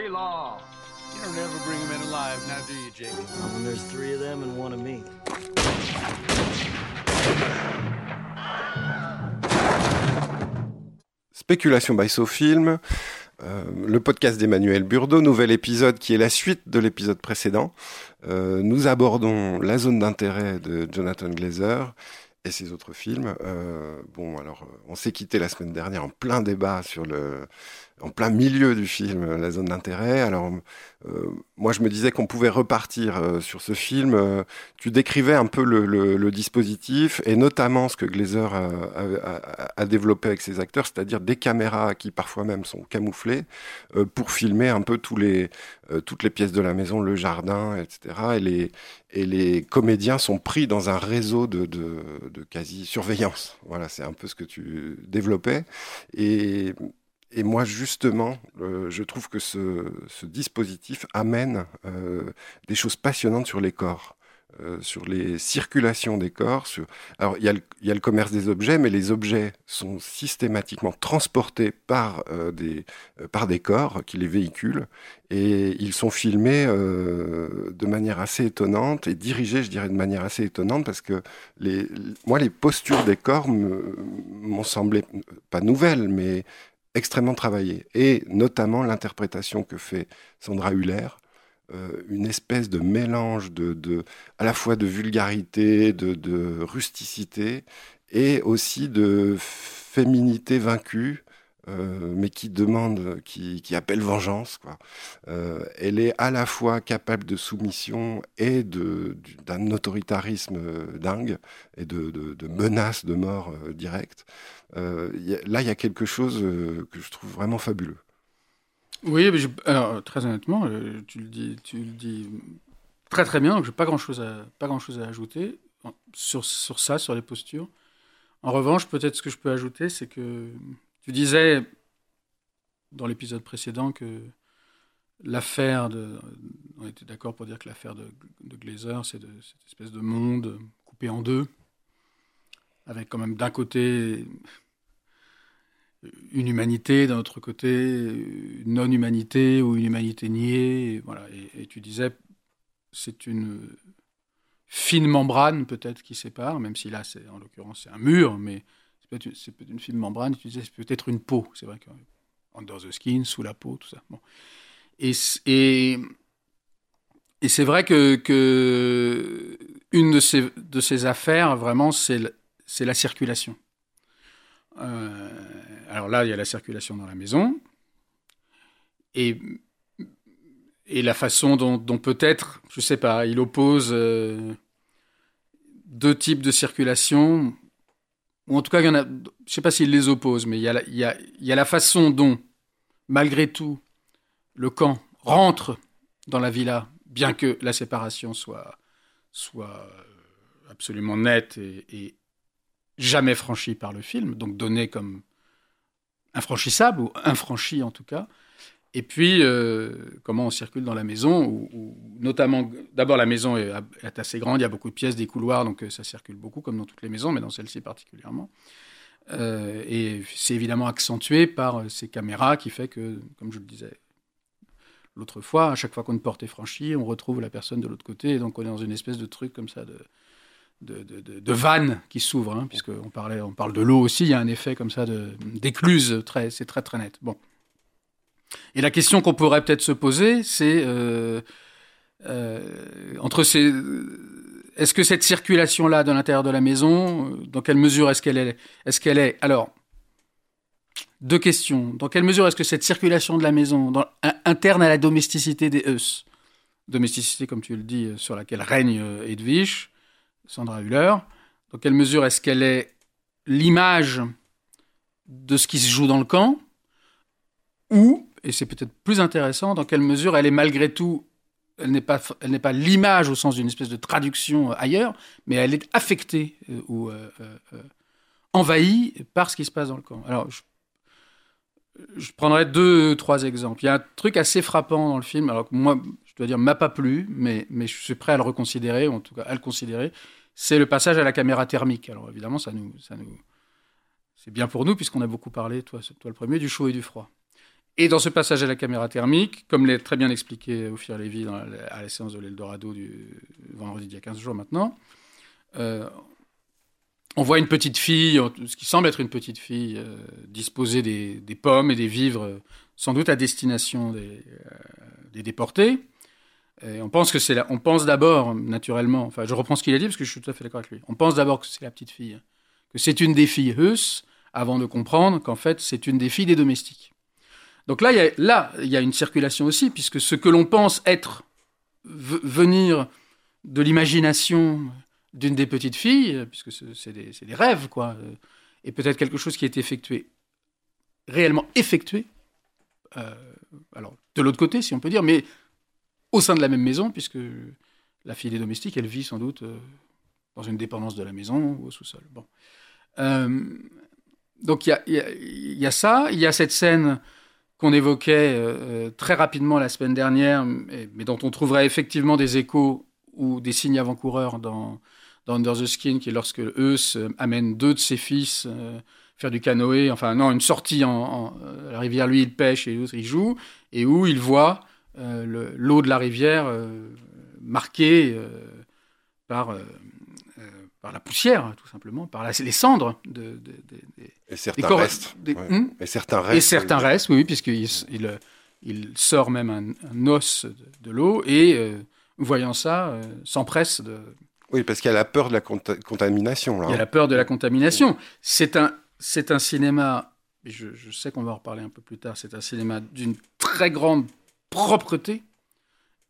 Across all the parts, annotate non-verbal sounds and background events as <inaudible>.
law. You don't ever bring them in alive, now do you, Jake? Not when there's three of them and one of me. Spéculation by Sofilm, euh, le podcast d'Emmanuel Burdeau, nouvel épisode qui est la suite de l'épisode précédent. Euh, nous abordons la zone d'intérêt de Jonathan Glazer et ses autres films. Euh, bon, alors, on s'est quitté la semaine dernière en plein débat sur le, en plein milieu du film, la zone d'intérêt. Alors, euh, moi, je me disais qu'on pouvait repartir euh, sur ce film. Euh, tu décrivais un peu le, dispositif et notamment ce que Glazer a, développé avec ses acteurs, c'est-à-dire des caméras qui parfois même sont camouflées euh, pour filmer un peu euh, toutes les pièces de la maison, le jardin, etc. Et les, comédiens sont pris dans un réseau de, de quasi-surveillance. Voilà, c'est un peu ce que tu développais. Et et moi, justement, euh, je trouve que ce, dispositif amène euh, des choses passionnantes sur les corps. Euh, sur les circulations des corps. Alors, il y, a le commerce des objets, mais les objets sont systématiquement transportés par, des, par des corps qui les véhiculent, et ils sont filmés de manière assez étonnante, et dirigés, je dirais, de manière assez étonnante, parce que moi, les postures des corps m'ont semblé, pas nouvelles, mais extrêmement travaillées, et notamment l'interprétation que fait Sandra Huller, euh, une espèce de mélange de, à la fois de vulgarité, de, rusticité et aussi de féminité vaincue, euh, mais qui demande, qui, qui appelle vengeance. Quoi. Euh, elle est à la fois capable de soumission et d'un autoritarisme dingue et de, de, menaces de mort euh. A, là, il y a quelque chose que je trouve vraiment fabuleux. Oui, alors très honnêtement, euh, tu le dis, très très bien. Donc j'ai pas grand chose à pas grand chose à ajouter sur sur ça, sur les postures. En revanche, peut-être ce que je peux ajouter, c'est que tu disais dans l'épisode précédent que l'affaire de, on était d'accord pour dire que l'affaire de, de Glazer, c'est cette espèce de monde coupé en deux, avec quand même d'un côté une humanité, d'un autre côté, une non-humanité ou une humanité niée. Et voilà. Et, tu disais, c'est une fine membrane peut-être qui sépare, même si là, c'est en l'occurrence, c'est un mur, mais c'est peut-être peut une fine membrane. Tu disais, c'est peut-être une peau. C'est vrai que under the skin, sous la peau, tout ça. Bon. Et, et, et c'est vrai que, que une de ces, de ces affaires, vraiment, c'est la circulation. Euh, alors là, il y a la circulation dans la maison. Et, la façon dont, peut-être, je ne sais pas, il oppose euh, deux types de circulation. Ou en tout cas, il y en a, je ne sais pas s'il les oppose, mais il y, a la, façon dont, malgré tout, le camp rentre dans la villa, bien que la séparation soit, soit absolument nette et, et jamais franchie par le film, donc donnée comme infranchissable, ou infranchi en tout cas. Et puis, euh, comment on circule dans la maison, où, notamment, d'abord la maison est, assez grande, il y a beaucoup de pièces, des couloirs, donc euh, ça circule beaucoup, comme dans toutes les maisons, mais dans celle-ci particulièrement. Euh, et c'est évidemment accentué par ces caméras qui fait que, comme je le disais l'autre fois, à chaque fois qu'une porte est franchie, on retrouve la personne de l'autre côté, et donc on est dans une espèce de truc comme ça de, de, vannes qui s'ouvrent, hein, puisqu'on on parle de l'eau aussi, il y a un effet comme ça d'écluse, c'est très très net. Bon. Et la question qu'on pourrait peut-être se poser, c'est euh, euh, entre ces, est-ce que cette circulation-là de l'intérieur de la maison, dans quelle mesure est-ce qu'elle est, est-ce qu'elle est, alors, deux questions. Dans quelle mesure est-ce que cette circulation de la maison, interne à la domesticité des Eus, domesticité, comme tu le dis, sur laquelle règne Edwige, Sandra Hüller, dans quelle mesure est-ce qu'elle est l'image de ce qui se joue dans le camp, ou, et c'est peut-être plus intéressant, dans quelle mesure elle est malgré tout, elle n'est pas, pas l'image au sens d'une espèce de traduction ailleurs, mais elle est affectée euh, ou euh, euh, envahie par ce qui se passe dans le camp. Alors, je, je prendrai deux, trois exemples. Il y a un truc assez frappant dans le film, alors que moi, je dois dire, m'a pas plu, mais, je suis prêt à le reconsidérer, ou en tout cas à le considérer, c'est le passage à la caméra thermique. Alors évidemment, c'est bien pour nous puisqu'on a beaucoup parlé, toi, le premier, du chaud et du froid. Et dans ce passage à la caméra thermique, comme l'a très bien expliqué Ophir Lévy dans à la séance de l'Eldorado du vendredi d'il y a 15 jours maintenant, euh, on voit une petite fille, ce qui semble être une petite fille, euh, disposer des, pommes et des vivres, euh, sans doute à destination des, des déportés. On pense que c'est on pense d'abord, naturellement, enfin je reprends ce qu'il a dit parce que je suis tout à fait d'accord avec lui. On pense d'abord que c'est la petite fille, que c'est une des filles Huss, avant de comprendre qu'en fait c'est une des filles des domestiques. Donc là, il y a, là, il y a une circulation aussi, puisque ce que l'on pense être venir de l'imagination d'une des petites filles, euh, puisque ce- c'est des, des rêves, quoi, euh, et peut-être quelque chose qui est effectué, réellement effectué, euh, alors de l'autre côté, si on peut dire, mais au sein de la même maison, puisque la fille des domestiques, elle vit sans doute euh, dans une dépendance de la maison ou au sous-sol. Bon. Euh, donc il y y a- ça, il y a cette scène qu'on évoquait euh, très rapidement la semaine dernière, mais, dont on trouverait effectivement des échos ou des signes avant-coureurs dans, dans Under the Skin, qui est lorsque Eus euh, amène deux de ses fils faire du canoë, enfin non, une sortie en, la rivière, lui il pêche et l'autre il joue, et où il voit euh, le- l'eau de la rivière euh, marquée euh, par, par la poussière, tout simplement, par la- les cendres de, de- de- des- Et certains des- ouais. Hmm? Et certains restent. et certains restent, oui, puisqu'il il, il sort même un, un os de, l'eau et, voyant ça, s'empresse de. Oui, parce qu'il y a la peur de la conta- contamination. Là, Il y a la peur de la contamination. C'est un, c'est un cinéma, et je, je sais qu'on va en reparler un peu plus tard, c'est un cinéma d'une très grande propreté,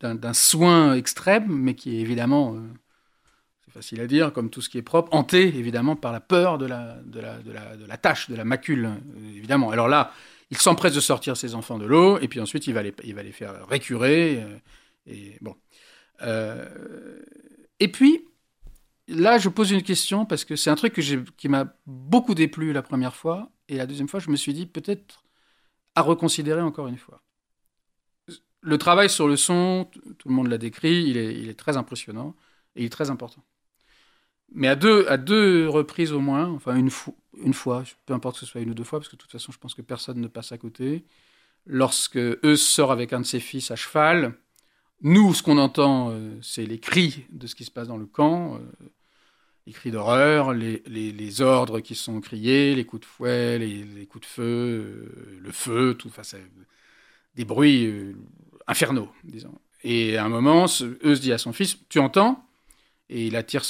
d'un soin extrême, mais qui est évidemment, euh, c'est facile à dire, comme tout ce qui est propre, hanté évidemment par la peur de la, de la, de la, tâche, de la macule, euh, évidemment. Alors là, il s'empresse de sortir ses enfants de l'eau, et puis ensuite il va les, il va les faire récurer. euh, et bon. Et puis, là, je pose une question parce que c'est un truc qui m'a beaucoup déplu la première fois. Et la deuxième fois, je me suis dit peut-être à reconsidérer encore une fois. Le travail sur le son, tout le monde l'a décrit, il est, très impressionnant et il est très important. Mais à deux, à deux reprises au moins, enfin une, fo- une fois, peu importe que ce soit une ou deux fois, parce que de toute façon, je pense que personne ne passe à côté, lorsque eux sort avec un de ses fils à cheval, nous, ce qu'on entend, euh, c'est les cris de ce qui se passe dans le camp, euh, les cris d'horreur, les, ordres qui sont criés, les coups de fouet, les, coups de feu, euh, le feu, tout, enfin, c'est des bruits infernaux, disons. Et à un moment, se dit à son fils, tu entends? Et il attire.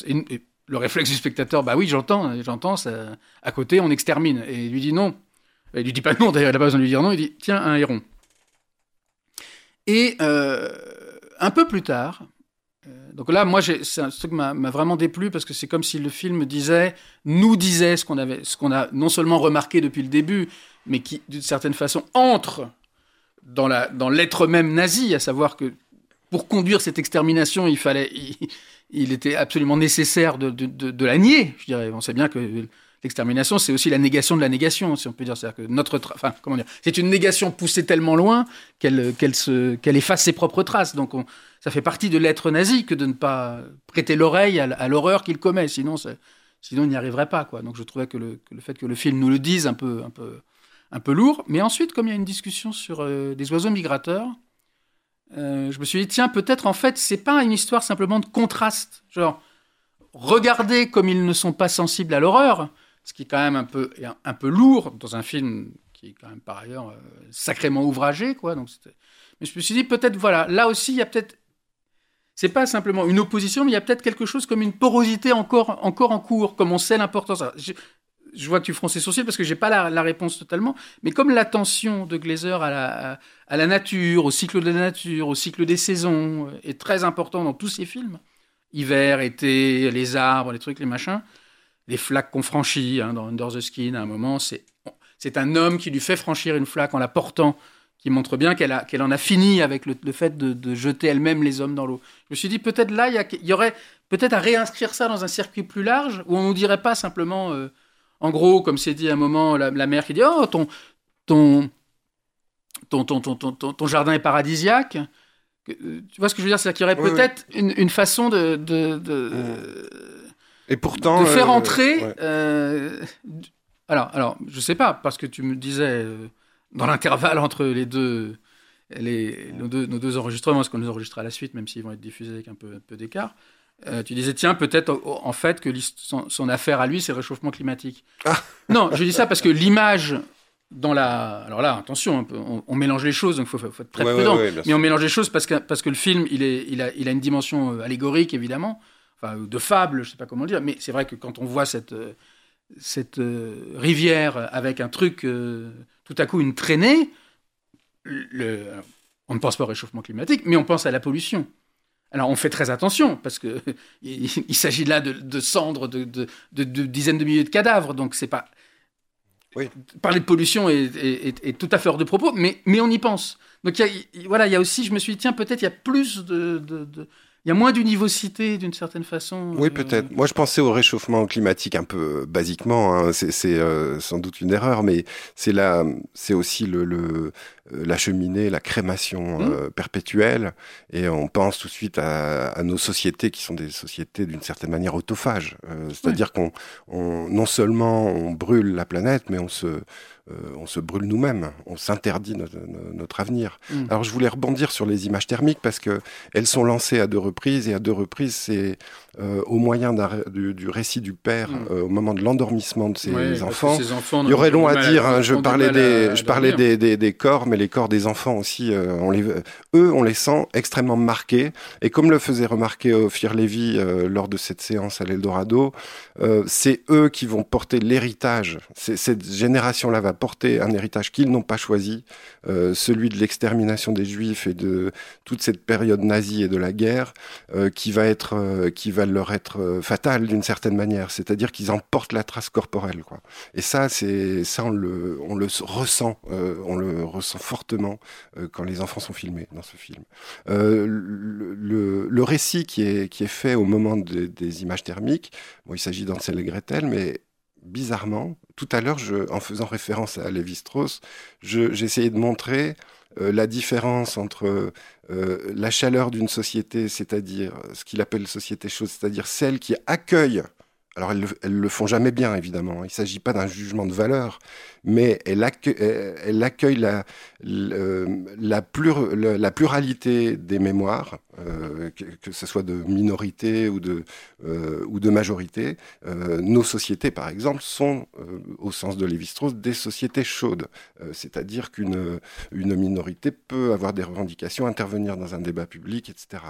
le réflexe du spectateur, bah oui, j'entends, j'entends, à côté, on extermine. Et il lui dit non. Il lui dit pas non, d'ailleurs, il n'a pas besoin de lui dire non, il dit tiens, un héron. Et euh, un peu plus tard, euh, donc là, moi, c'est un truc qui m'a vraiment déplu parce que c'est comme si le film disait, nous disait ce qu'on avait, ce qu'on a non seulement remarqué depuis le début, mais qui, d'une certaine façon, entre dans la dans l'être même nazi, à savoir que pour conduire cette extermination, il fallait, il, était absolument nécessaire de, de, de, la nier. Je dirais, on sait bien que l'extermination, c'est aussi la négation de la négation, si on peut dire. C'est-à-dire que notre, enfin, comment dire, c'est une négation poussée tellement loin qu'elle qu'elle qu'elle efface ses propres traces. Donc, on, ça fait partie de l'être nazi que de ne pas prêter l'oreille à, l'horreur qu'il commet. Sinon, sinon, il n'y arriverait pas. Quoi. Donc, je trouvais que le, le fait que le film nous le dise un peu, un peu, un peu lourd. Mais ensuite, comme il y a une discussion sur euh, des oiseaux migrateurs, euh, je me suis dit, tiens, peut-être en fait, c'est pas une histoire simplement de contraste. Genre, regardez comme ils ne sont pas sensibles à l'horreur, ce qui est quand même un peu, un, peu lourd dans un film qui est quand même par ailleurs euh, sacrément ouvragé, quoi. Donc, mais je me suis dit, peut-être, voilà, là aussi, il y a peut-être. C'est pas simplement une opposition, mais il y a peut-être quelque chose comme une porosité encore, encore en cours, comme on sait l'importance. Je, vois que tu fronces les sourcils parce que j'ai pas la, réponse totalement, mais comme l'attention de Glazer à la, nature, au cycle de la nature, au cycle des saisons, euh, est très important dans tous ces films. Hiver, été, les arbres, les trucs, les machins. Les flaques qu'on franchit hein, dans Under the Skin, à un moment, c'est c'est un homme qui lui fait franchir une flaque en la portant, qui montre bien qu'elle qu'elle en a fini avec le, fait de, jeter elle-même les hommes dans l'eau. Je me suis dit, peut-être là, il y, a- il y aurait peut-être à réinscrire ça dans un circuit plus large, où on ne dirait pas simplement, euh, en gros, comme c'est dit à un moment, la, la mère qui dit, oh, ton, ton, ton, ton, ton, ton, ton- jardin est paradisiaque. Que- euh, Tu vois ce que je veux dire? C'est-à-dire qu'il y aurait Oui, oui. peut-être une, une façon de, de, de, Et pourtant. de faire euh, entrer. ouais. euh, alors, alors, je sais pas, parce que tu me disais, euh, dans l'intervalle entre les deux, les, nos, deux, nos deux enregistrements, parce qu'on les enregistre à la suite, même s'ils vont être diffusés avec un peu, un peu d'écart? Euh, tu disais, tiens, peut-être en fait que son, son, affaire à lui, c'est le réchauffement climatique. Ah. <laughs> Non, je dis ça parce que l'image dans la. Alors là, attention, on, on, mélange les choses, donc il faut, faut, être très prudent. mais on mélange les choses parce que, parce que le film, il, est, il, a, il a une dimension euh, allégorique, évidemment, enfin, de fable, je sais pas comment le dire, mais c'est vrai que quand on voit cette, euh, cette rivière avec un truc, tout à coup, une traînée, le, on ne pense pas au réchauffement climatique, mais on pense à la pollution. Alors on fait très attention parce que <laughs> il, s'agit là de, cendres de, de, dizaines de milliers de cadavres, donc c'est pas oui. parler de pollution est, tout à fait hors de propos, mais, mais on y pense. Donc voilà, il y a aussi, je me suis dit tiens peut-être il y a plus de, il y a moins d'univocité d'une certaine façon. Oui, euh, peut-être. Moi, je pensais au réchauffement climatique un peu euh, basiquement. Hein. C'est euh, sans doute une erreur, mais c'est là, c'est aussi le, le, la cheminée, la crémation mmh. perpétuelle. Et on pense tout de suite à, à nos sociétés qui sont des sociétés d'une certaine manière autophages. C'est-à-dire qu'on, on, non seulement on brûle la planète, mais on se euh, on se brûle nous-mêmes, on s'interdit notre, avenir. Mm. Alors je voulais rebondir sur les images thermiques parce que elles sont lancées à deux reprises et à deux reprises c'est euh, au moyen du, récit du père mm. euh, au moment de l'endormissement de ses enfants. Il y aurait long à dire. Hein, je parlais des, je parlais des, corps, mais les corps des enfants aussi, on les, eux, on les sent extrêmement marqués. Et comme le faisait remarquer Ophir Lévy lors de cette séance à l'Eldorado, c'est eux qui vont porter l'héritage. Cette génération-là va porter un héritage qu'ils n'ont pas choisi, euh, celui de l'extermination des Juifs et de toute cette période nazie et de la guerre, euh, qui va être, euh, qui va leur être fatale d'une certaine manière. C'est-à-dire qu'ils en portent la trace corporelle, quoi. Et ça, c'est ça, on le, on le ressent, on le ressent fortement quand les enfants sont filmés dans ce film. Le, récit qui est qui est fait au moment des images thermiques, bon, il s'agit d'Ansel et Gretel, mais bizarrement, tout à l'heure, en faisant référence à Lévi-Strauss, j'essayais de montrer euh, la différence entre euh, la chaleur d'une société, c'est-à-dire ce qu'il appelle société chose, c'est-à-dire celle qui accueille alors elles, ne le font jamais bien, évidemment. Il ne s'agit pas d'un jugement de valeur, mais elle accueille, la, pluralité des mémoires, euh, que, ce soit de minorité ou de, euh, majorité. Euh, nos sociétés, par exemple, sont, au sens de Lévi-Strauss, des sociétés chaudes. C'est-à-dire qu'une une minorité peut avoir des revendications, intervenir dans un débat public, etc.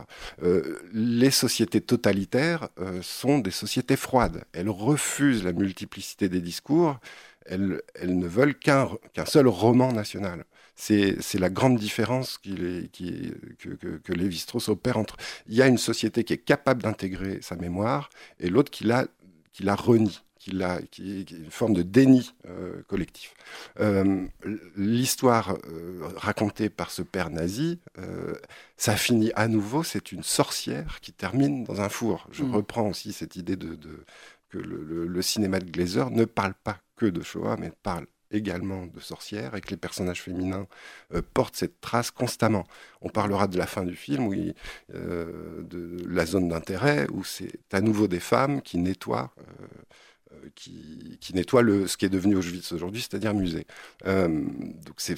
les sociétés totalitaires sont des sociétés froides. Elles refusent la multiplicité des discours elles, ne veulent qu'un seul roman national. C'est la grande différence qui, que, que, que Lévi-Strauss opère entre. Il y a une société qui est capable d'intégrer sa mémoire et l'autre qui la, qui la renie. Qui, qui, est une forme de déni euh, collectif. Euh, l'histoire euh, racontée par ce père nazi, ça finit à nouveau, c'est une sorcière qui termine dans un four. Je mmh. reprends aussi cette idée de, que le, le, cinéma de Glazer ne parle pas de Shoah, mais parle également de sorcières et que les personnages féminins euh, portent cette trace constamment. On parlera de la fin du film, oui, euh, de la zone d'intérêt, où c'est à nouveau des femmes qui nettoient. Euh, qui, qui nettoient le, ce qui est devenu Auschwitz aujourd'hui, c'est-à-dire musée. donc c'est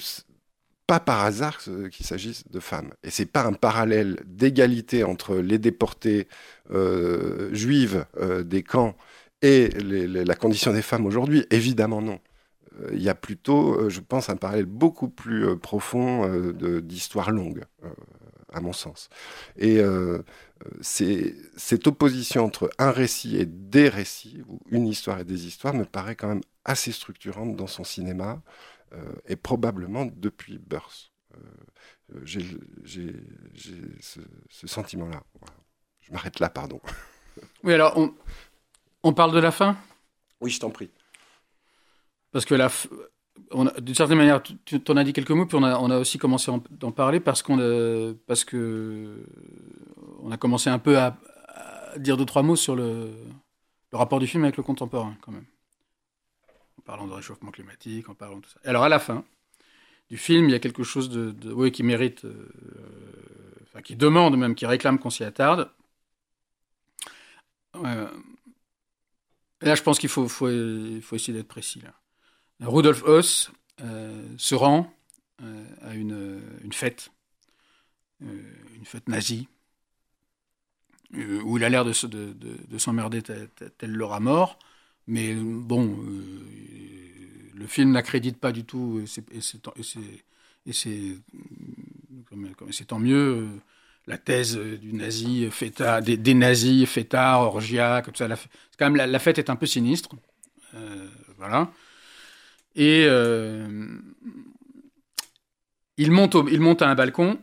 pas par hasard qu'il s'agisse de femmes. Et c'est pas un parallèle d'égalité entre les déportés juives des camps et la condition des femmes aujourd'hui Évidemment non. Euh, il y a plutôt, euh, je pense, un parallèle beaucoup plus euh, profond d'histoire longue, à mon sens. Et cette opposition entre un récit et des récits, ou une histoire et des histoires, me paraît quand même assez structurante dans son cinéma, et probablement depuis Burst. J'ai ce, sentiment-là. Je m'arrête là, pardon. Oui, alors, on parle de la fin? Oui, je t'en prie. Parce que d'une certaine manière, tu en as dit quelques mots, puis on a, aussi commencé à en parler parce qu'on parce que on a commencé un peu à, dire deux trois mots sur le, rapport du film avec le contemporain, quand même. En parlant de réchauffement climatique, en parlant de tout ça. alors à la fin du film, il y a quelque chose de, oui, qui mérite, euh, enfin, qui demande même, qui réclame qu'on s'y attarde. Euh, là, je pense qu'il faut, faut, faut, essayer d'être précis. Rudolf Hoss se rend à une, une fête, une fête nazie, où il a l'air de, de, de, s'emmerder tel, tel, le rat mort. Mais bon, le film n'accrédite pas du tout, et c'est tant mieux la thèse du nazi fêtard, des, nazis fêtards, orgiaques, tout ça. La, quand même, la, fête est un peu sinistre. Euh, voilà. Et euh, il, monte il monte à un balcon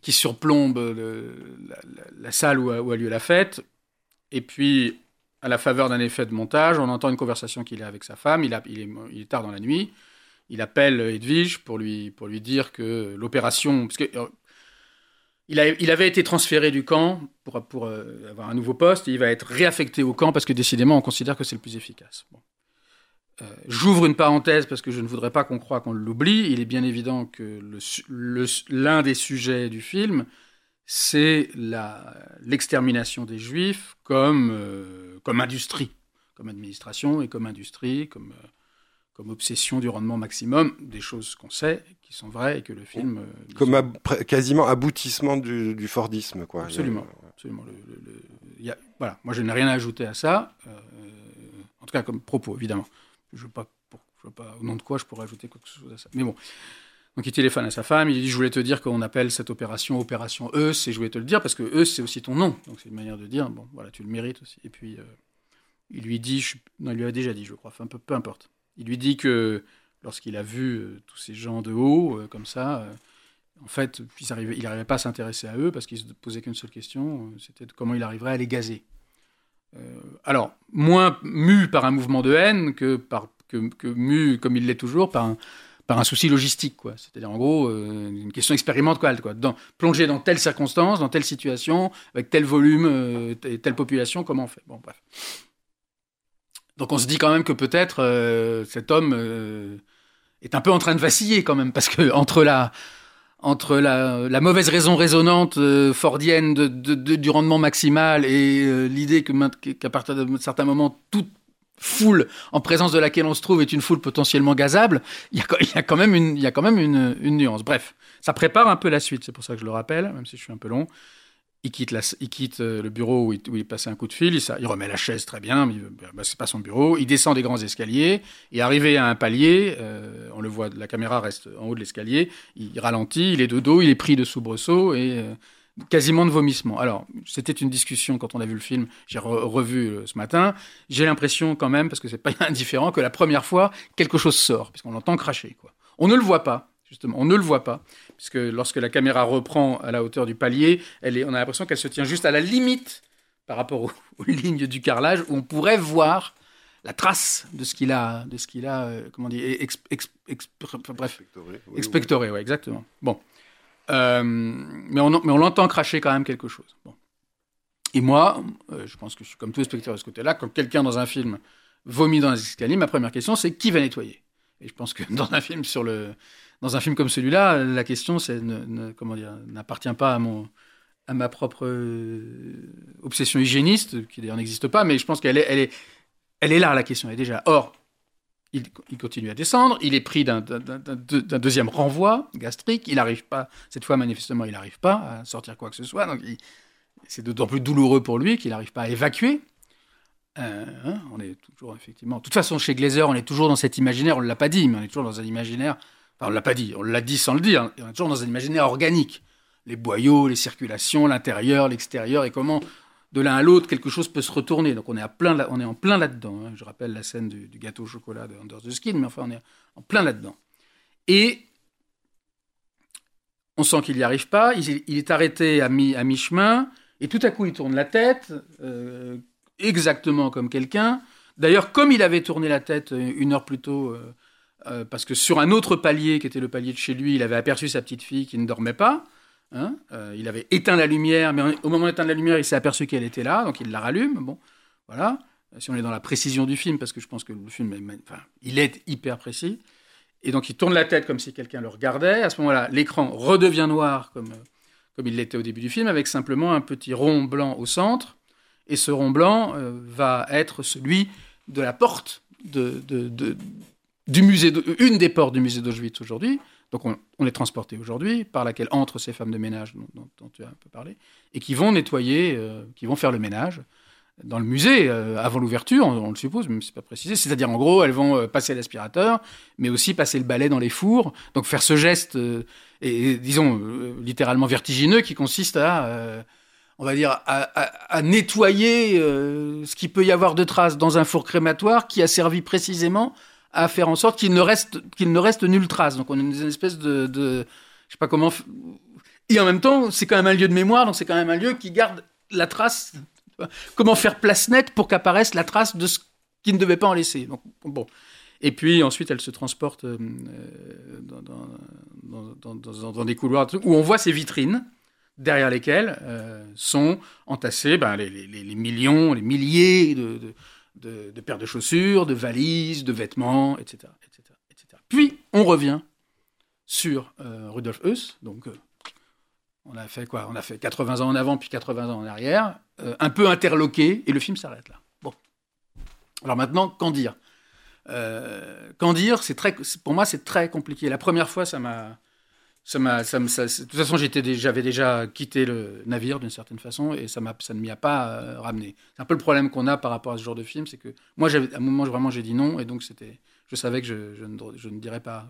qui surplombe la, salle où a, lieu la fête. Et puis, à la faveur d'un effet de montage, on entend une conversation qu'il a avec sa femme. Il, a, il, est, il, est, tard dans la nuit. Il appelle Edwige pour lui, pour lui dire que l'opération. Parce il, avait été transféré du camp pour, euh, avoir un nouveau poste. il va être réaffecté au camp parce que décidément, on considère que c'est le plus efficace. Euh, j'ouvre une parenthèse parce que je ne voudrais pas qu'on croie qu'on l'oublie. Il est bien évident que l'un des sujets du film, c'est l'extermination des Juifs comme, euh, comme industrie, comme administration et comme industrie, comme comme obsession du rendement maximum, des choses qu'on sait, qui sont vraies et que le film... Euh, comme quasiment aboutissement du, Fordisme, quoi. Absolument. absolument. voilà, moi je n'ai rien à ajouter à ça, euh, en tout cas comme propos, évidemment. Je ne veux, pas, pas, au nom de quoi je pourrais ajouter quoi que ce soit à ça. Mais bon. Donc il téléphone à sa femme, il dit Je voulais te dire qu'on appelle cette opération Opération Eus, et je voulais te le dire parce que Eus, c'est aussi ton nom. Donc c'est une manière de dire Bon, voilà, tu le mérites aussi. Et puis euh, il lui dit Non, il lui a déjà dit, je crois, enfin, peu, peu importe. Il lui dit que lorsqu'il a vu euh, tous ces gens de haut, euh, comme ça, euh, en fait, il n'arrivait pas à s'intéresser à eux parce qu'il se posait qu'une seule question, c'était comment il arriverait à les gazer. alors, moins mu par un mouvement de haine que, mu, comme il l'est toujours, par un, souci logistique. quoi. C'est-à-dire, en gros, une question expérimentale. Quoi. Plonger dans telle circonstance, dans telle situation, avec tel volume et telle population, comment on fait? Bon, bref. Donc on se dit quand même que peut-être euh, cet homme euh, est un peu en train de vaciller quand même, parce que entre la, entre la, mauvaise raison résonante euh, fordienne du rendement maximal et l'idée qu'à partir d'un certain moment, toute foule en présence de laquelle on se trouve est une foule potentiellement gazable, il y a, quand même, une, y a quand même une, une nuance. Bref, ça prépare un peu la suite, c'est pour ça que je le rappelle, même si je suis un peu long. Il quitte, il quitte euh, le bureau où il, où un coup de fil, il, remet la chaise très bien, mais bah, c'est pas son bureau. Il descend des grands escaliers, et arrivé à un palier, euh, on le voit, la caméra reste en haut de l'escalier, il ralentit, il est de dos, il est pris de soubresaut et euh, quasiment de vomissement. Alors, c'était une discussion quand on a vu le film, j'ai revu ce matin. J'ai l'impression quand même, parce que c'est pas <laughs> indifférent, que la première fois, quelque chose sort, puisqu'on l'entend cracher. Quoi. On ne le voit pas, justement, on ne le voit pas puisque lorsque la caméra reprend à la hauteur du palier, elle est, on a l'impression qu'elle se tient juste à la limite par rapport aux, <laughs> lignes du carrelage, où on pourrait voir la trace de ce qu'il a, de ce qu'il a, euh, comment dire, bref, expectoré, oui, exactement. Bon, euh, mais on, mais on l'entend cracher quand même quelque chose. Bon. Et moi, euh, je pense que je suis comme tous les spectateurs de ce côté-là, quand quelqu'un dans un film vomit dans les escaliers, ma première question c'est qui va nettoyer? Et je pense que <laughs> dans un film comme celui-là, la question, n'appartient pas à ma propre euh, obsession hygiéniste, qui d'ailleurs n'existe pas, mais je pense qu'elle est, là, la question, est déjà. Or, il, il continue à descendre, il est pris d'un, deuxième renvoi gastrique, il n'arrive pas, cette fois manifestement, il n'arrive pas à sortir quoi que ce soit, donc c'est d'autant plus douloureux pour lui qu'il n'arrive pas à évacuer. Euh, hein, on est toujours effectivement. De toute façon, chez Glazer, on est toujours dans cet imaginaire, on l'a pas dit, mais on est toujours dans un imaginaire on ne l'a pas dit, on l'a dit sans le dire. On est toujours dans un imaginaire organique. Les boyaux, les circulations, l'intérieur, l'extérieur, et comment de l'un à l'autre quelque chose peut se retourner. Donc on est, à plein, on est en plein là-dedans. Hein. Je rappelle la scène du, gâteau au chocolat de Under the Skin, mais enfin on est en plein là-dedans. Et on sent qu'il n'y arrive pas. Il, est arrêté à mi-chemin, et tout à coup il tourne la tête, euh, exactement comme quelqu'un. D'ailleurs, comme il avait tourné la tête euh, une heure plus tôt euh, euh, parce que sur un autre palier, qui était le palier de chez lui, il avait aperçu sa petite fille qui ne dormait pas. Hein, il avait éteint la lumière, mais au moment d'éteindre la lumière, il s'est aperçu qu'elle était là, donc il la rallume. Bon, voilà. Si on est dans la précision du film, parce que je pense que le film, enfin, il est hyper précis. Et donc il tourne la tête comme si quelqu'un le regardait. À ce moment-là, l'écran redevient noir comme, comme il l'était au début du film, avec simplement un petit rond blanc au centre. Et ce rond blanc euh, va être celui de la porte de, du musée, de- une des portes du musée d'Auschwitz aujourd'hui. Donc on, est transporté aujourd'hui, par laquelle entrent ces femmes de ménage dont, tu as un peu parlé, et qui vont nettoyer, euh, qui vont faire le ménage dans le musée euh, avant l'ouverture, on, le suppose, même si c'est pas précisé. C'est-à-dire en gros, elles vont passer l'aspirateur, mais aussi passer le balai dans les fours, donc faire ce geste, et, disons littéralement vertigineux, qui consiste à on va dire, à, nettoyer euh, ce qu'il peut y avoir de traces dans un four crématoire qui a servi précisément à faire en sorte qu'il ne reste, qu'il ne reste nulle trace. Donc on dans une espèce de, je sais pas comment. Et en même temps, c'est quand même un lieu de mémoire, donc c'est quand même un lieu qui garde la trace. Comment faire place nette pour qu'apparaisse la trace de ce qui ne devait pas en laisser. Donc bon. Et puis ensuite, elle se transporte euh, dans- dans- dans des couloirs où on voit ces vitrines derrière lesquelles euh, sont entassés ben, les, millions, les milliers de, paires de chaussures, de valises, de vêtements, etc. etc., etc. Puis, on revient sur euh, Rudolf Heuss, donc euh, on a fait quoi? On a fait 80 ans en avant, puis 80 ans en arrière, un peu interloqué, et le film s'arrête là. Bon. Alors maintenant, qu'en dire? Qu'en dire? C'est très, pour moi, c'est très compliqué. La première fois, ça m'a, de toute façon, j'avais déjà quitté le navire d'une certaine façon, et ça m'a, ça ne m'y a pas euh, ramené. C'est un peu le problème qu'on a par rapport à ce genre de film, c'est que moi, à un moment, vraiment, j'ai dit non, et donc c'était, je savais que je, ne, je ne dirais pas,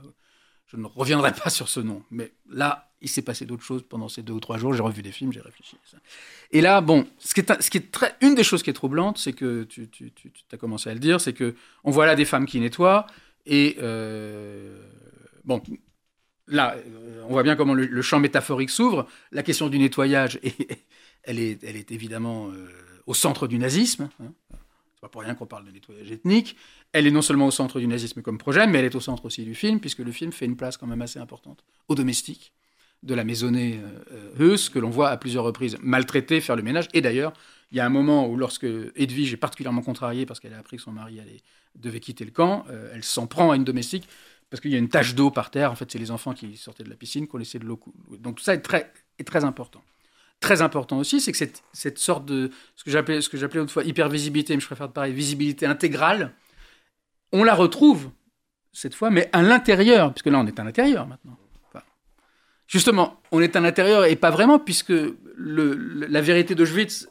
je ne reviendrai <laughs> pas sur ce nom. Mais là, il s'est passé d'autres choses pendant ces deux ou trois jours. J'ai revu des films, j'ai réfléchi. à ça. Et là, bon, ce qui est, ce qui est très, une des choses qui est troublante, c'est que tu, tu, tu, tu as commencé à le dire, c'est que on voit là des femmes qui nettoient et euh, bon, là, euh, on voit bien comment le, champ métaphorique s'ouvre. La question du nettoyage, <laughs> elle, est, évidemment euh, au centre du nazisme. hein. C'est pas pour rien qu'on parle de nettoyage ethnique. Elle est non seulement au centre du nazisme comme projet, mais elle est au centre aussi du film, puisque le film fait une place quand même assez importante aux domestiques de la maisonnée euh, Heuss, que l'on voit à plusieurs reprises maltraiter, faire le ménage. Et d'ailleurs, il y a un moment où, lorsque Edwige est particulièrement contrariée parce qu'elle a appris que son mari allait, devait quitter le camp, euh, elle s'en prend à une domestique parce qu'il y a une tache d'eau par terre. En fait, c'est les enfants qui sortaient de la piscine qui ont laissé de l'eau couler. Donc tout ça est très, est très important. Très important aussi, c'est que cette, cette sorte de ce que j'appelais ce que j'appelais autrefois hypervisibilité, mais je préfère parler visibilité intégrale, on la retrouve cette fois, mais à l'intérieur, puisque là on est à l'intérieur maintenant. Justement, on est à l'intérieur et pas vraiment, puisque la vérité d'Auschwitz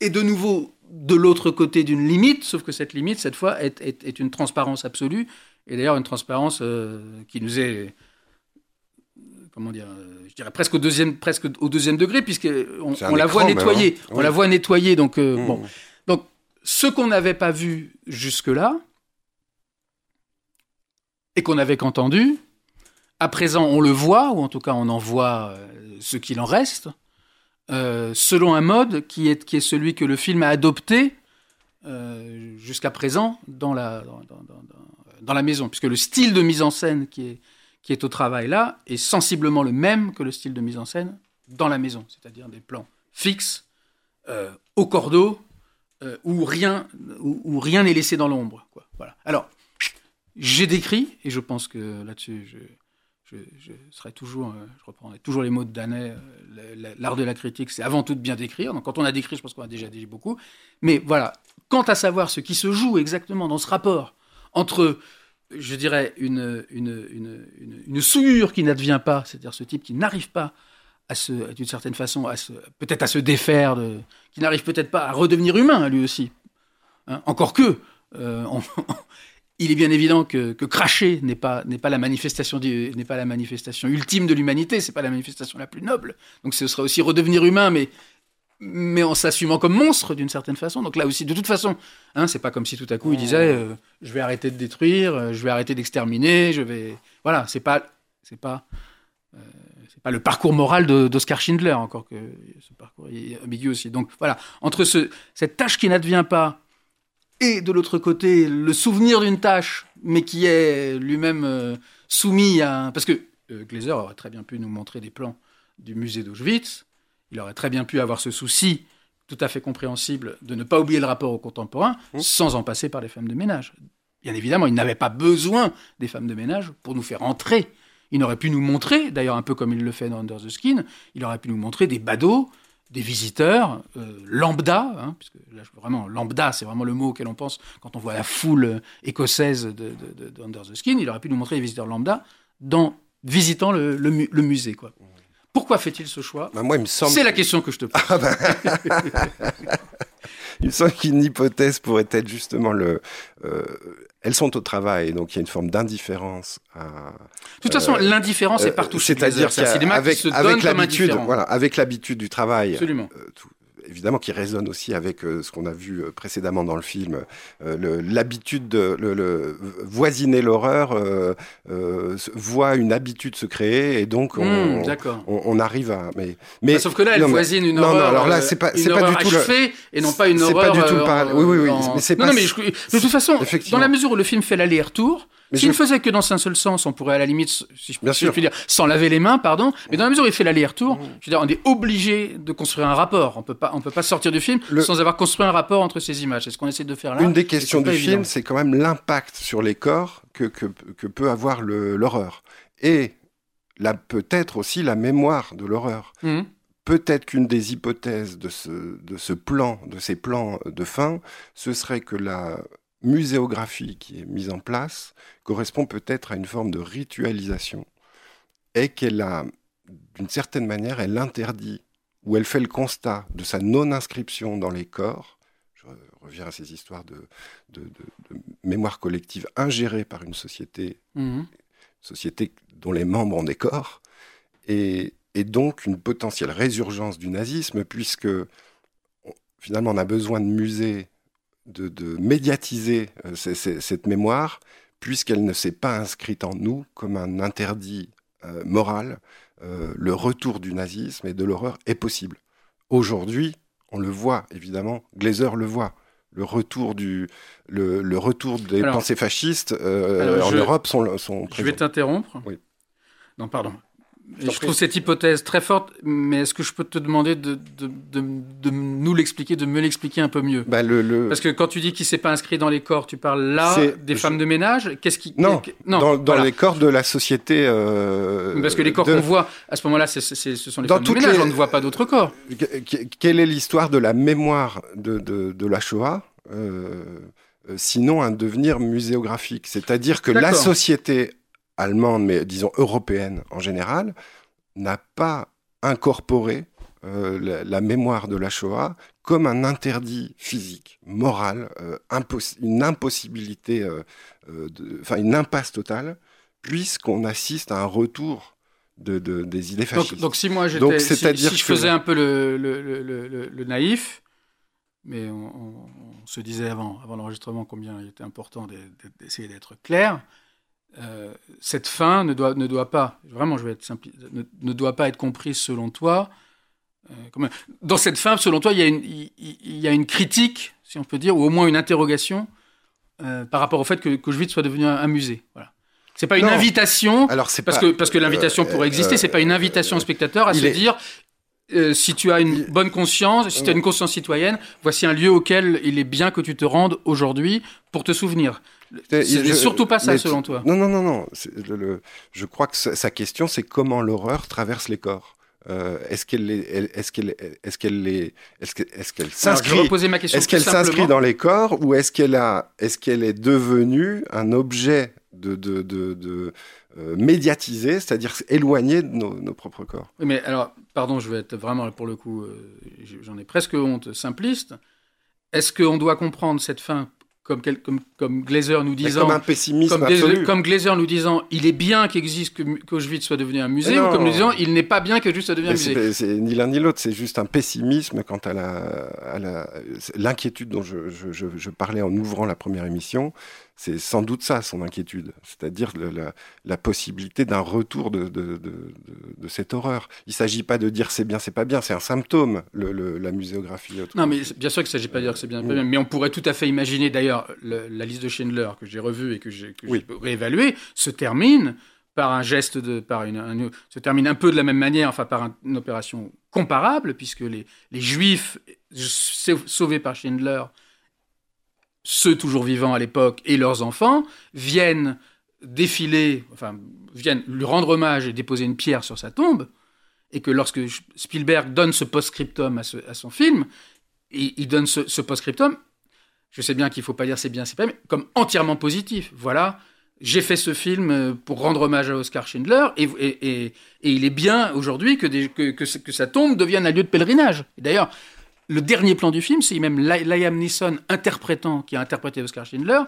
est de nouveau de l'autre côté d'une limite, sauf que cette limite, cette fois, est une transparence absolue, et d'ailleurs une transparence euh, qui nous est, comment dire, euh, je dirais presque au deuxième, presque au deuxième degré, un on la voit nettoyer, hein. on Oui. la voit nettoyer, donc euh, Mmh. bon. Donc, ce qu'on n'avait pas vu jusque-là, et qu'on n'avait qu'entendu, à présent, on le voit, ou en tout cas, on en voit ce qu'il en reste, euh, selon un mode qui est, qui est celui que le film a adopté euh, jusqu'à présent dans la, dans, dans- dans- dans- la maison, puisque le style de mise en scène qui est, au travail là est sensiblement le même que le style de mise en scène dans la maison, c'est-à-dire des plans fixes, euh, au cordeau, euh, où rien rien n'est laissé dans l'ombre. Voilà. Alors, j'ai décrit, et je pense que là-dessus, je, serai toujours, euh, je reprendrai toujours les mots de Danet, la- la- l'art de la critique, c'est avant tout de bien décrire. Donc quand on a décrit, je pense qu'on a déjà dit beaucoup. Mais voilà, quant à savoir ce qui se joue exactement dans ce rapport entre, je dirais, une, une, une, souillure qui n'advient pas, c'est-à-dire ce type qui n'arrive pas à se, d'une certaine façon, peut-être à se défaire, qui n'arrive peut-être pas à redevenir humain lui aussi. Hein, encore que, euh, <laughs> il est bien évident que, cracher n'est pas, n'est pas la manifestation n'est pas la manifestation ultime de l'humanité, c'est pas la manifestation la plus noble. Donc ce serait aussi redevenir humain, mais mais en s'assumant comme monstre d'une certaine façon. Donc là aussi, de toute façon, hein, c'est pas comme si tout à coup il disait euh, je vais arrêter de détruire, euh, je vais arrêter d'exterminer, je vais voilà, c'est pas c'est pas euh, c'est pas le parcours moral d'Oscar Schindler encore que ce parcours est ambigu aussi. Donc voilà, entre ce, cette tâche qui n'advient pas et de l'autre côté le souvenir d'une tâche, mais qui est lui-même soumis à parce que Glazer aurait très bien pu nous montrer des plans du musée d'Auschwitz. Il aurait très bien pu avoir ce souci tout à fait compréhensible de ne pas oublier le rapport aux contemporains Mmh. sans en passer par les femmes de ménage. Bien évidemment, il n'avait pas besoin des femmes de ménage pour nous faire entrer. Il aurait pu nous montrer, d'ailleurs un peu comme il le fait dans Under the Skin, il aurait pu nous montrer des badauds, des visiteurs euh, lambda, hein, puisque là, vraiment lambda, c'est vraiment le mot auquel on pense quand on voit la foule écossaise de, de, Under the Skin. Il aurait pu nous montrer les visiteurs lambda dans visitant le, le, musée, quoi. Pourquoi fait-il ce choix bah, Moi, il me semble. C'est la question que je te pose. Ah bah. <laughs> il me semble qu'une hypothèse pourrait être justement le. Euh, elles sont au travail, donc il y a une forme d'indifférence. À, de toute façon, euh, l'indifférence est partout. C'est-à-dire qu'avec avec l'habitude, voilà, avec l'habitude du travail, Absolument. Euh, évidemment qui résonne aussi avec euh, ce qu'on a vu euh, précédemment dans le film, euh, l'habitude de le, voisiner l'horreur voit une habitude se créer et donc on, hmm, on, arrive à mais mais sauf que là elle voisine une horreur non, alors là c'est pas c'est pas du tout le, et non pas une horreur pas du tout le oui oui oui mais c'est pas non, mais de toute façon dans la mesure où le film fait l'aller-retour s'il ne faisait que dans un seul sens, on pourrait à la limite, si je, Bien sûr. puis dire, sans laver les mains, pardon. Mais dans la mesure où il fait l'aller-retour, mmh. je veux dire, on est obligé de construire un rapport. On peut pas, on peut pas sortir du film sans avoir construit un rapport entre ces images. C'est ce qu'on essaie de faire là. Une des questions du film, c'est quand même l'impact sur les corps que, que, que peut avoir l'horreur. Et peut-être aussi la mémoire de l'horreur. Mmh. Peut-être qu'une des hypothèses de ce, de ce plan, de ces plans de fin, ce serait que la muséographie qui est mise en place correspond peut-être à une forme de ritualisation et qu'elle a, d'une certaine manière, elle interdit ou elle fait le constat de sa non-inscription dans les corps. Je reviens à ces histoires de, mémoire collective ingérée par une société, mmh. société dont les membres ont des corps, et, et donc une potentielle résurgence du nazisme, puisque finalement on a besoin de musées de, médiatiser euh, cette mémoire, puisqu'elle ne s'est pas inscrite en nous comme un interdit euh, moral. Euh, le retour du nazisme et de l'horreur est possible. Aujourd'hui, on le voit, évidemment, Glazer le voit. Le retour, du, le, retour des pensées fascistes en Europe sont, sont présents. Je vais t'interrompre. Oui. Non, pardon. Je trouve cette hypothèse très forte, mais est-ce que je peux te demander de, de, de, nous l'expliquer, de me l'expliquer un peu mieux bah le, Parce que quand tu dis qu'il s'est pas inscrit dans les corps, tu parles là des femmes de ménage. Qu'est-ce qui Non, non dans, les corps de la société. Euh, Parce que les corps qu'on voit à ce moment-là, ce sont les femmes de ménage. On ne voit pas d'autres corps. Quelle est l'histoire de la mémoire de, la Shoah euh, euh, sinon un devenir muséographique? C'est-à-dire que la société allemande, mais disons européenne en général, n'a pas incorporé euh, la, mémoire de la Shoah comme un interdit physique, moral, euh, une impossibilité, euh, enfin une impasse totale, puisqu'on assiste à un retour de, des idées fascistes. Donc, si moi j'étais, si, si, je faisais un peu le, le, naïf, mais on, se disait avant, avant l'enregistrement combien il était important d'essayer d'être clair. Euh, cette fin ne doit, ne doit pas, vraiment je vais être simple, ne, doit pas être comprise selon toi. Euh, dans cette fin, selon toi, il y, a une, il, y a une critique, si on peut dire, ou au moins une interrogation euh, par rapport au fait que, que Auschwitz soit devenu un, musée. Voilà. C'est pas une invitation, Alors c'est parce, que, parce que l'invitation pourrait exister, c'est pas une invitation au spectateur à se dire si tu as une bonne conscience, si tu as une conscience citoyenne, voici un lieu auquel il est bien que tu te rendes aujourd'hui pour te souvenir. C'est surtout pas ça, selon toi. Non, non, non, non. je crois que sa question, c'est comment l'horreur traverse les corps. Euh, est-ce qu'elle est-ce qu'elle est-ce qu'elle est est-ce qu'elle s'inscrit est-ce qu'elle s'inscrit dans les corps ou est-ce qu'elle a est-ce qu'elle est devenue un objet de, de, de, euh, médiatisé, c'est-à-dire éloigné de nos, propres corps? Oui, mais alors, pardon, je vais être vraiment, pour le coup, euh, j'en ai presque honte, simpliste. Est-ce qu'on doit comprendre cette fin comme, comme, comme Glazer nous disant. comme un pessimisme comme, absolu. comme Glazer nous disant il est bien qu'existe qu'Auschwitz soit devenu un musée, ou comme nous disant il n'est pas bien qu'Auschwitz soit devenu un musée. C'est ni l'un ni l'autre, c'est juste un pessimisme quant à l'inquiétude la, dont je, je, je, parlais en ouvrant la première émission. C'est sans doute ça son inquiétude, c'est-à-dire la, la, possibilité d'un retour de, de, de, de, cette horreur. Il ne s'agit pas de dire c'est bien, c'est pas bien, c'est un symptôme, le, la muséographie. Non, mais bien sûr qu'il ne s'agit pas de dire c'est bien, pas bien, mais on pourrait tout à fait imaginer, d'ailleurs, la liste de Schindler que j'ai revue et que j'ai réévaluée se termine par un geste de, par une, se termine un peu de la même manière, enfin par une opération comparable, puisque les, les Juifs sauvés par Schindler ceux toujours vivants à l'époque et leurs enfants, viennent défiler, enfin, viennent lui rendre hommage et déposer une pierre sur sa tombe. et que lorsque Spielberg donne ce post-scriptum à, son film, il, donne ce, post-scriptum, je sais bien qu'il faut pas dire c'est bien, c'est pas bien, comme entièrement positif. Voilà, j'ai fait ce film euh, pour rendre hommage à Oscar Schindler, et il est bien aujourd'hui que, que, que, que, sa tombe devienne un lieu de pèlerinage. D'ailleurs, le dernier plan du film, c'est même Liam Neeson interprétant, qui a interprété Oscar Schindler,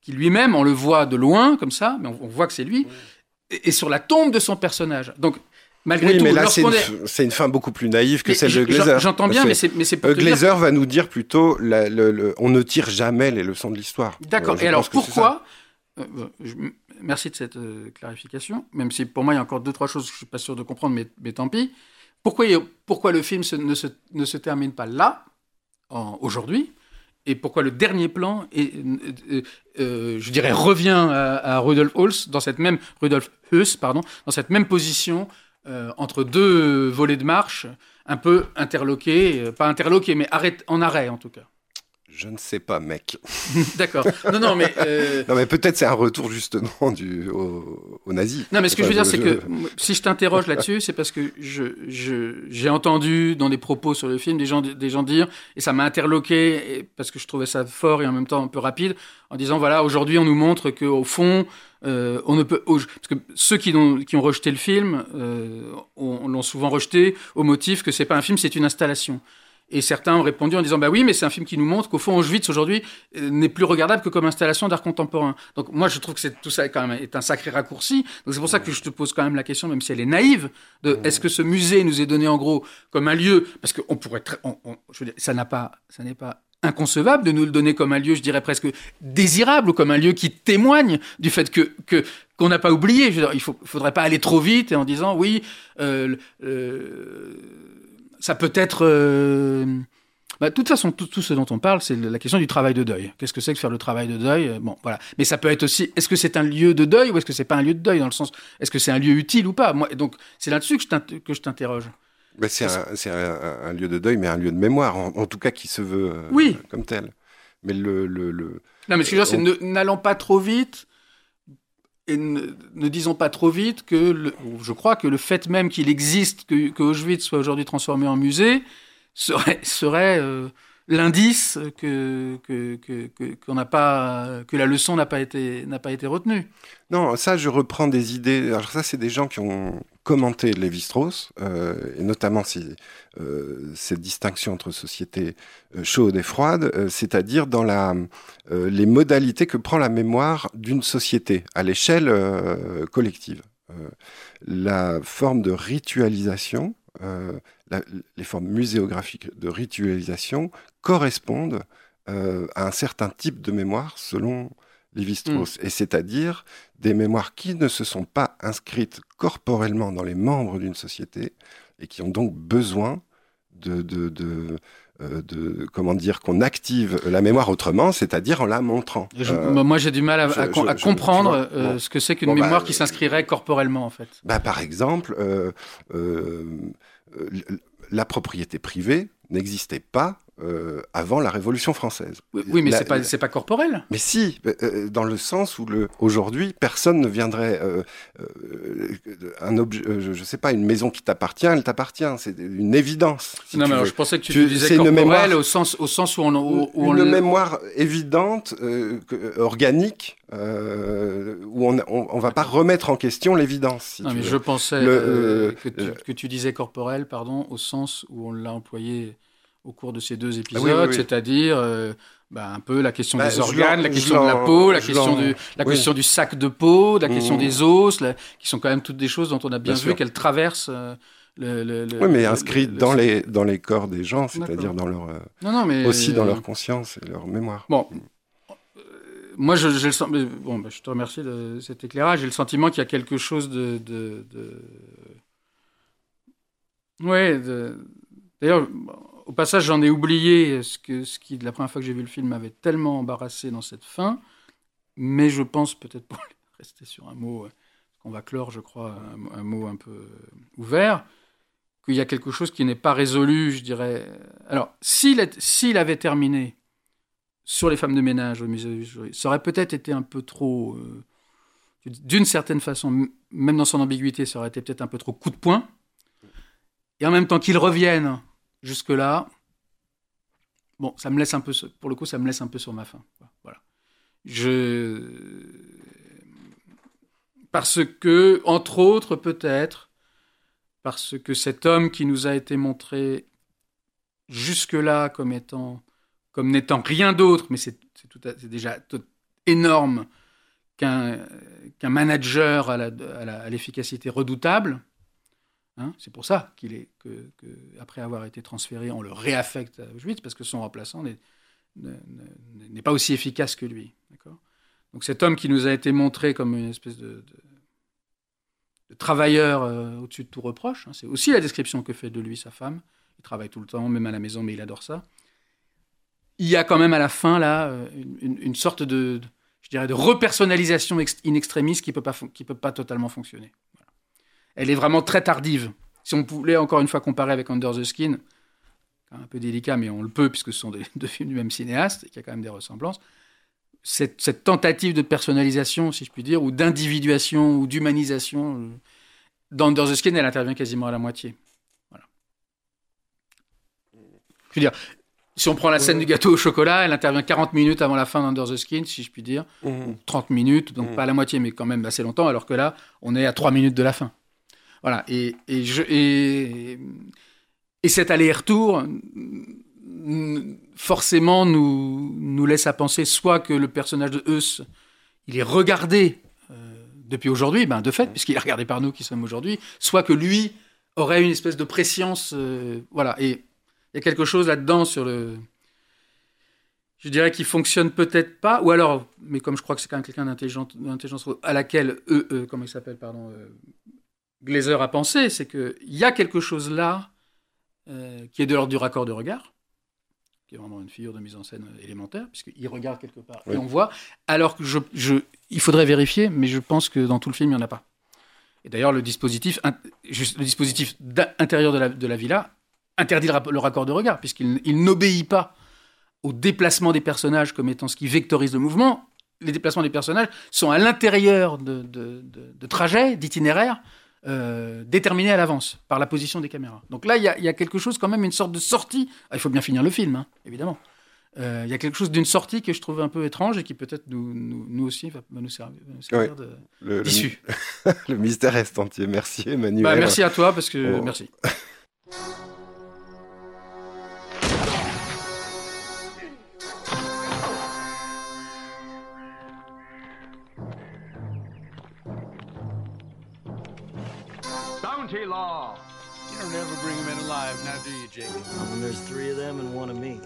qui lui-même, on le voit de loin, comme ça, mais on, on voit que c'est lui, et, sur la tombe de son personnage. Donc, Malgré oui, tout, mais là, c'est une, une, fin beaucoup plus naïve que mais celle de Glazer. J'entends bien, mais c'est, mais c'est euh, Glazer va nous dire plutôt, la, le, le, on ne tire jamais les leçons de l'histoire. D'accord. Euh, Et alors, pourquoi euh, je, Merci de cette euh, clarification, même si pour moi, il y a encore deux, trois choses que je suis pas sûr de comprendre, mais, mais tant pis. Pourquoi, le film ne, se, ne, se, termine pas là, aujourd'hui et pourquoi le dernier plan, euh, euh, je dirais, revient à, Rudolf Hulse dans cette même Rudolf Huss, dans cette même position euh, entre deux volets de marche, un peu interloqués, pas interloqués, mais arrête, en arrêt en tout cas. Je ne sais pas, mec. <laughs> D'accord. Non, non, mais. Euh... <laughs> Non, mais peut-être c'est un retour justement du, au, au nazi. Non, mais ce que enfin, je veux dire, c'est que si je t'interroge là-dessus, c'est parce que je, je, j'ai entendu dans des propos sur le film des gens, des gens dire, et ça m'a interloqué, et, parce que je trouvais ça fort et en même temps un peu rapide, en disant voilà, aujourd'hui on nous montre qu'au fond, euh, on ne peut. Parce que ceux qui ont, qui ont rejeté le film euh, l'ont souvent rejeté au motif que c'est pas un film, c'est une installation. Et certains ont répondu en disant bah oui, mais c'est un film qui nous montre qu'au fond Auschwitz aujourd'hui euh, n'est plus regardable que comme installation d'art contemporain. Donc moi je trouve que tout ça quand même est un sacré raccourci. Donc c'est pour ça que je te pose quand même la question, même si elle est naïve, de est-ce que ce musée nous est donné en gros comme un lieu? Parce qu'on pourrait très, on, on, je veux dire, ça n'a pas, ça n'est pas inconcevable de nous le donner comme un lieu, je dirais presque désirable, ou comme un lieu qui témoigne du fait que que qu'on n'a pas oublié. Je veux dire, il faut, faudrait pas aller trop vite et en disant oui. Euh, euh, ça peut être. Euh... Bah, de toute façon, tout, tout, ce dont on parle, c'est la question du travail de deuil. Qu'est-ce que c'est que faire le travail de deuil? Bon, voilà. Mais ça peut être aussi. Est-ce que c'est un lieu de deuil ou est-ce que c'est pas un lieu de deuil dans le sens Est-ce que c'est un lieu utile ou pas? Moi, donc c'est là-dessus que je t'interroge. Ben c'est un, un, un, lieu de deuil, mais un lieu de mémoire, en, en tout cas qui se veut euh, oui. comme tel. Mais le, le, le... Non, mais ce que je veux dire, c'est n'allons pas trop vite et ne, ne, disons pas trop vite que le, je crois que le fait même qu'il existe, que, Auschwitz soit aujourd'hui transformé en musée, serait, serait euh, l'indice que n'a pas que la leçon n'a pas été pas été retenue. Non, ça je reprends des idées. Alors ça c'est des gens qui ont commenté Lévi-Strauss euh, et notamment euh, cette distinction entre société euh, chaude et froide, c'est-à-dire dans la les modalités que prend la mémoire d'une société à l'échelle collective. la forme de ritualisation la, les formes muséographiques de ritualisation correspondent euh, à un certain type de mémoire selon Lévi-Strauss, mmh. et c'est-à-dire des mémoires qui ne se sont pas inscrites corporellement dans les membres d'une société et qui ont donc besoin de, de, de, de comment dire qu'on active la mémoire autrement, c'est-à-dire en la montrant. Je, euh, moi, j'ai du mal à, je, à, je, à comprendre vois, bon. ce que c'est qu'une bon, mémoire bah, qui s'inscrirait corporellement, en fait. Bah, par exemple, euh, la propriété privée n'existait pas euh, avant la Révolution française. Oui, mais c'est pas c'est pas corporel. Mais si, euh, dans le sens où le aujourd'hui personne ne viendrait euh, un objet, je, sais pas, une maison qui t'appartient, elle t'appartient, c'est une évidence. Si non, mais alors, je pensais que tu, tu disais corporel mémoire, au sens au sens où on, où, où on une mémoire évidente, que, organique. où on, on, on, va pas remettre en question l'évidence. Si non, mais veux. je pensais le, que, tu, que tu disais corporel, pardon, au sens où on l'a employé au cours de ces deux épisodes, ah oui, oui, oui. c'est-à-dire euh, bah, un peu la question bah, des organes, la question de la peau, la question du, la question du sac de peau, la question mmh. des os, la, qui sont quand même toutes des choses dont on a bien, bien vu qu'elles traversent. Euh, le, le, oui, mais inscrites dans, les, dans les corps des gens, c'est-à-dire dans leur, euh, non, non, mais, aussi dans leur conscience et leur mémoire. Bon, moi, je, je, le bon, bah, je te remercie de cet éclairage. J'ai le sentiment qu'il y a quelque chose de, de, de... ouais, de... d'ailleurs au passage, j'en ai oublié ce, que, ce qui, la première fois que j'ai vu le film, m'avait tellement embarrassé dans cette fin. Mais je pense, peut-être pour <laughs> rester sur un mot, qu'on va clore, je crois, un, mot un peu ouvert, qu'il y a quelque chose qui n'est pas résolu, je dirais. Alors, s'il s'il avait terminé sur les femmes de ménage au musée, ça aurait peut-être été un peu trop. Euh, D'une certaine façon, même dans son ambiguïté, ça aurait été peut-être un peu trop coup de poing. et en même temps qu'il revienne jusque-là, bon, ça me laisse un peu, pour le coup, ça me laisse un peu sur ma faim. Voilà. Je. Parce que, entre autres, peut-être, parce que cet homme qui nous a été montré jusque-là comme étant, comme n'étant rien d'autre, mais c'est déjà énorme qu'un manager à l'efficacité redoutable, Hein, c'est pour ça qu'il est que, après avoir été transféré, on le réaffecte à Auschwitz parce que son remplaçant n'est pas aussi efficace que lui. Donc cet homme qui nous a été montré comme une espèce de, travailleur euh, au-dessus de tout reproche, hein, c'est aussi la description que fait de lui sa femme. Il travaille tout le temps, même à la maison, mais il adore ça. Il y a quand même à la fin là euh, une, sorte de, je dirais, de repersonnalisation in extremis qui peut peut pas totalement fonctionner elle est vraiment très tardive. Si on voulait encore une fois comparer avec Under the Skin, un peu délicat, mais on le peut puisque ce sont des, <laughs> deux films du même cinéaste et qu'il y a quand même des ressemblances. Cette, tentative de personnalisation, si je puis dire, ou d'individuation ou d'humanisation, euh, dans Under the Skin, elle intervient quasiment à la moitié. Voilà. Je veux dire, si on prend la scène du gâteau au chocolat, elle intervient 40 minutes avant la fin d'Under the Skin, si je puis dire. 30 mmh. minutes, donc mmh. pas à la moitié, mais quand même assez longtemps, alors que là, on est à 3 minutes de la fin. Voilà. Et, et, je, et, et cet aller-retour, forcément, nous, nous laisse à penser soit que le personnage de Eus, il est regardé euh, depuis aujourd'hui, ben de fait, puisqu'il est regardé par nous qui sommes aujourd'hui, soit que lui aurait une espèce de préscience. Euh, voilà. Et il y a quelque chose là-dedans sur le. Je dirais qu'il fonctionne peut-être pas, ou alors, mais comme je crois que c'est quand même quelqu'un d'intelligence à laquelle eux comment il s'appelle, pardon, euh, Glazer a pensé, c'est qu'il y a quelque chose là euh, qui est de l'ordre du raccord de regard, qui est vraiment une figure de mise en scène élémentaire, puisqu'il regarde quelque part et on voit, alors que je, il faudrait vérifier, mais je pense que dans tout le film, il n'y en a pas. Et d'ailleurs, le dispositif, le dispositif intérieur de la, de la villa interdit le, raccord de regard, puisqu'il n'obéit pas au déplacement des personnages comme étant ce qui vectorise le mouvement. Les déplacements des personnages sont à l'intérieur de, de, de trajets, d'itinéraires, euh, déterminé à l'avance par la position des caméras. Donc là, il y, a quelque chose quand même, une sorte de sortie. Ah, il faut bien finir le film, hein, évidemment. Euh, il y a quelque chose d'une sortie que je trouve un peu étrange et qui peut-être nous, nous, aussi va, nous servir, d'issue. Le, <laughs> le, mystère est entier. Merci Emmanuel. Bah, merci à toi parce que oh. merci. <laughs> County law. You don't ever bring them in alive, now do you, Jake? Not when there's three of them and one of me.